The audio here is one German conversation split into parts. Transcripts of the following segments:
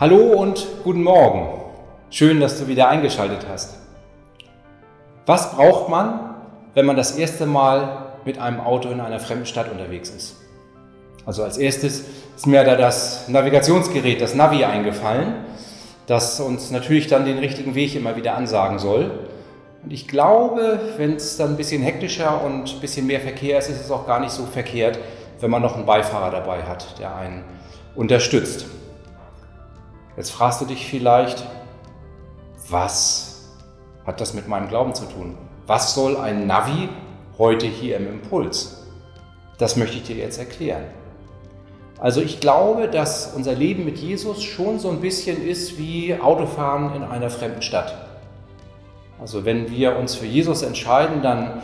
Hallo und guten Morgen. Schön, dass du wieder eingeschaltet hast. Was braucht man, wenn man das erste Mal mit einem Auto in einer fremden Stadt unterwegs ist? Also als erstes ist mir da das Navigationsgerät, das Navi eingefallen, das uns natürlich dann den richtigen Weg immer wieder ansagen soll. Und ich glaube, wenn es dann ein bisschen hektischer und ein bisschen mehr Verkehr ist, ist es auch gar nicht so verkehrt, wenn man noch einen Beifahrer dabei hat, der einen unterstützt. Jetzt fragst du dich vielleicht, was hat das mit meinem Glauben zu tun? Was soll ein Navi heute hier im Impuls? Das möchte ich dir jetzt erklären. Also ich glaube, dass unser Leben mit Jesus schon so ein bisschen ist wie Autofahren in einer fremden Stadt. Also wenn wir uns für Jesus entscheiden, dann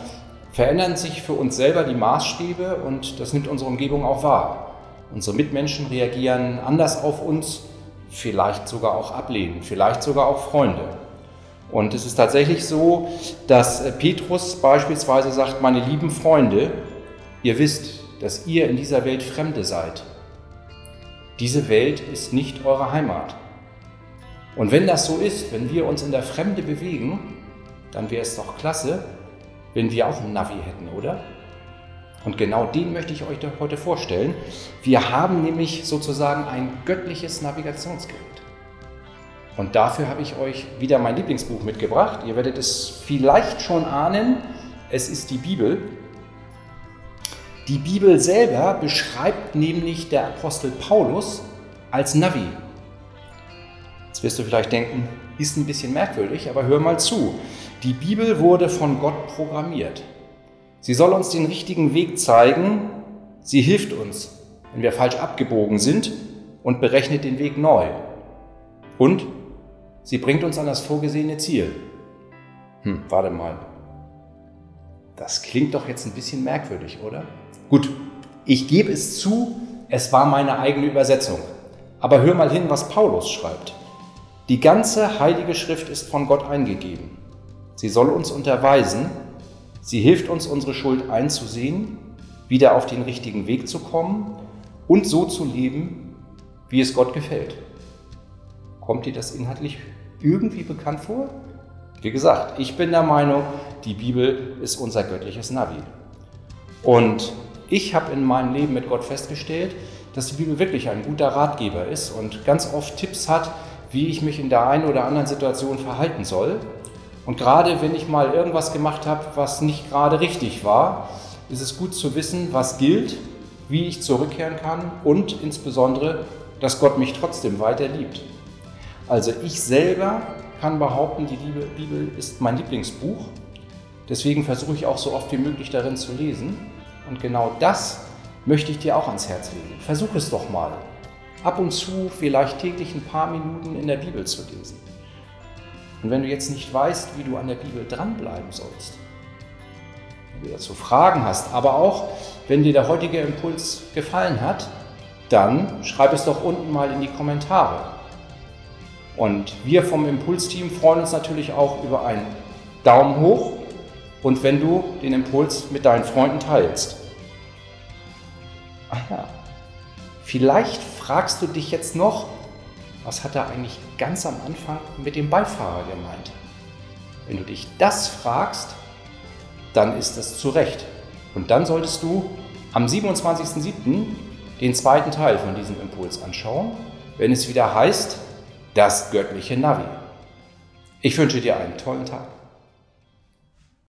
verändern sich für uns selber die Maßstäbe und das nimmt unsere Umgebung auch wahr. Unsere Mitmenschen reagieren anders auf uns, vielleicht sogar auch ablehnen, vielleicht sogar auch Freunde. Und es ist tatsächlich so, dass Petrus beispielsweise sagt, meine lieben Freunde, ihr wisst, dass ihr in dieser Welt Fremde seid. Diese Welt ist nicht eure Heimat. Und wenn das so ist, wenn wir uns in der Fremde bewegen, dann wäre es doch klasse, wenn wir auch einen Navi hätten, oder? Und genau den möchte ich euch heute vorstellen. Wir haben nämlich sozusagen ein göttliches Navigationsgerät. Und dafür habe ich euch wieder mein Lieblingsbuch mitgebracht. Ihr werdet es vielleicht schon ahnen. Es ist die Bibel. Die Bibel selber beschreibt nämlich der Apostel Paulus als Navi. Jetzt wirst du vielleicht denken, ist ein bisschen merkwürdig, aber hör mal zu. Die Bibel wurde von Gott programmiert. Sie soll uns den richtigen Weg zeigen. Sie hilft uns, wenn wir falsch abgebogen sind und berechnet den Weg neu. Und sie bringt uns an das vorgesehene Ziel. Hm, warte mal. Das klingt doch jetzt ein bisschen merkwürdig, oder? Gut, ich gebe es zu, es war meine eigene Übersetzung. Aber hör mal hin, was Paulus schreibt. Die ganze heilige Schrift ist von Gott eingegeben. Sie soll uns unterweisen, sie hilft uns, unsere Schuld einzusehen, wieder auf den richtigen Weg zu kommen und so zu leben, wie es Gott gefällt. Kommt dir das inhaltlich irgendwie bekannt vor? Wie gesagt, ich bin der Meinung, die Bibel ist unser göttliches Navi. Und ich habe in meinem Leben mit Gott festgestellt, dass die Bibel wirklich ein guter Ratgeber ist und ganz oft Tipps hat, wie ich mich in der einen oder anderen Situation verhalten soll. Und gerade wenn ich mal irgendwas gemacht habe, was nicht gerade richtig war, ist es gut zu wissen, was gilt, wie ich zurückkehren kann und insbesondere, dass Gott mich trotzdem weiter liebt. Also ich selber kann behaupten, die Bibel ist mein Lieblingsbuch. Deswegen versuche ich auch so oft wie möglich darin zu lesen. Und genau das möchte ich dir auch ans Herz legen. Versuch es doch mal. Ab und zu vielleicht täglich ein paar Minuten in der Bibel zu lesen. Und wenn du jetzt nicht weißt, wie du an der Bibel dranbleiben sollst, wenn du dazu Fragen hast, aber auch wenn dir der heutige Impuls gefallen hat, dann schreib es doch unten mal in die Kommentare. Und wir vom Impulsteam freuen uns natürlich auch über einen Daumen hoch und wenn du den Impuls mit deinen Freunden teilst. Ach ja, vielleicht fragst du dich jetzt noch, was hat er eigentlich ganz am Anfang mit dem Beifahrer gemeint? Wenn du dich das fragst, dann ist das zu Recht. Und dann solltest du am 27.07. den zweiten Teil von diesem Impuls anschauen, wenn es wieder heißt, das göttliche Navi. Ich wünsche dir einen tollen Tag.